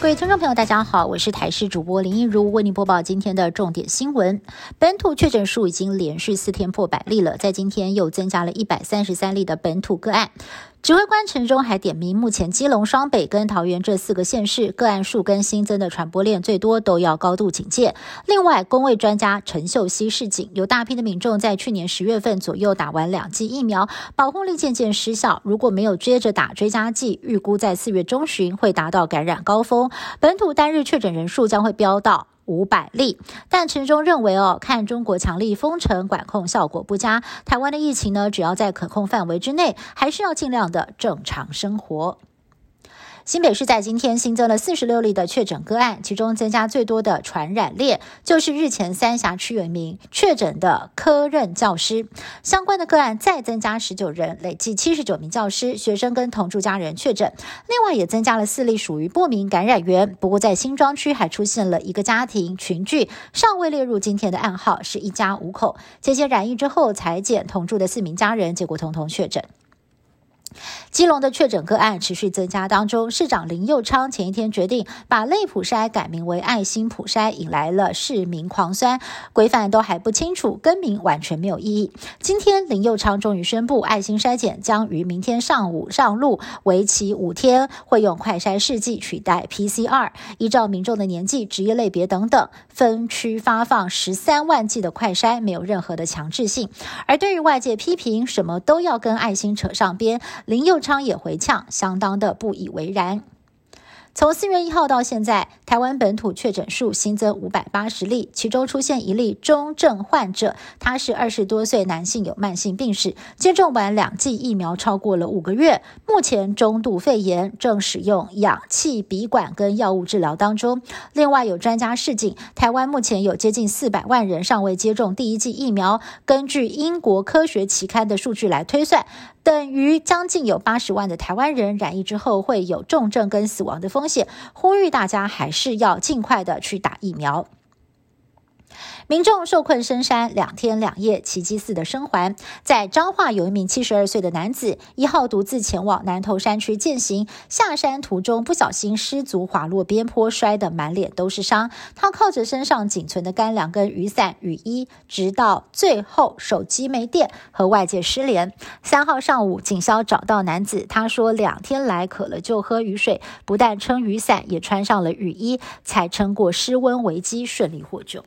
各位听众朋友，大家好，我是台视主播林一如，为您播报今天的重点新闻。本土确诊数已经连续四天破百例了，在今天又增加了一百三十三例的本土个案。指挥官陈中还点名，目前基隆、双北跟桃园这四个县市个案数跟新增的传播链最多，都要高度警戒。另外，工卫专家陈秀熙示警，有大批的民众在去年十月份左右打完两剂疫苗，保护力渐渐失效。如果没有接着打追加剂，预估在四月中旬会达到感染高峰，本土单日确诊人数将会飙到。五百例，但陈忠认为哦，看中国强力封城管控效果不佳，台湾的疫情呢，只要在可控范围之内，还是要尽量的正常生活。新北市在今天新增了四十六例的确诊个案，其中增加最多的传染链就是日前三峡区有一名确诊的科任教师，相关的个案再增加十九人，累计七十九名教师、学生跟同住家人确诊。另外也增加了四例属于不明感染源，不过在新庄区还出现了一个家庭群聚，尚未列入今天的暗号，是一家五口，这些染疫之后裁剪同住的四名家人，结果通通确诊。基隆的确诊个案持续增加当中，市长林佑昌前一天决定把类普筛改名为爱心普筛，引来了市民狂酸。规范都还不清楚，更名完全没有意义。今天林佑昌终于宣布，爱心筛检将于明天上午上路，为期五天，会用快筛试剂取代 PCR，依照民众的年纪、职业类别等等，分区发放十三万剂的快筛，没有任何的强制性。而对于外界批评什么都要跟爱心扯上边。林佑昌也回呛，相当的不以为然。从四月一号到现在，台湾本土确诊数新增五百八十例，其中出现一例中症患者，他是二十多岁男性，有慢性病史，接种完两剂疫苗超过了五个月，目前中度肺炎，正使用氧气鼻管跟药物治疗当中。另外有专家示警，台湾目前有接近四百万人尚未接种第一剂疫苗，根据英国科学期刊的数据来推算。等于将近有八十万的台湾人染疫之后会有重症跟死亡的风险，呼吁大家还是是要尽快的去打疫苗。民众受困深山两天两夜，奇迹似的生还。在彰化有一名七十二岁的男子，一号独自前往南投山区践行，下山途中不小心失足滑落边坡，摔得满脸都是伤。他靠着身上仅存的干粮跟雨伞、雨衣，直到最后手机没电，和外界失联。三号上午，警消找到男子，他说两天来渴了就喝雨水，不但撑雨伞，也穿上了雨衣，才撑过失温危机，顺利获救。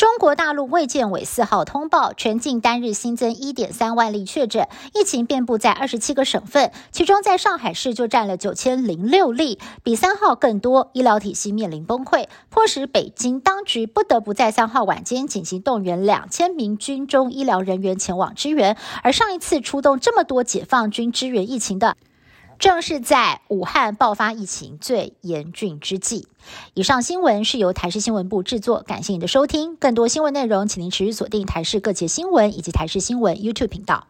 中国大陆卫健委四号通报，全境单日新增一点三万例确诊，疫情遍布在二十七个省份，其中在上海市就占了九千零六例，比三号更多，医疗体系面临崩溃，迫使北京当局不得不在三号晚间紧急动员两千名军中医疗人员前往支援。而上一次出动这么多解放军支援疫情的。正是在武汉爆发疫情最严峻之际。以上新闻是由台视新闻部制作，感谢您的收听。更多新闻内容，请您持续锁定台视各界新闻以及台视新闻 YouTube 频道。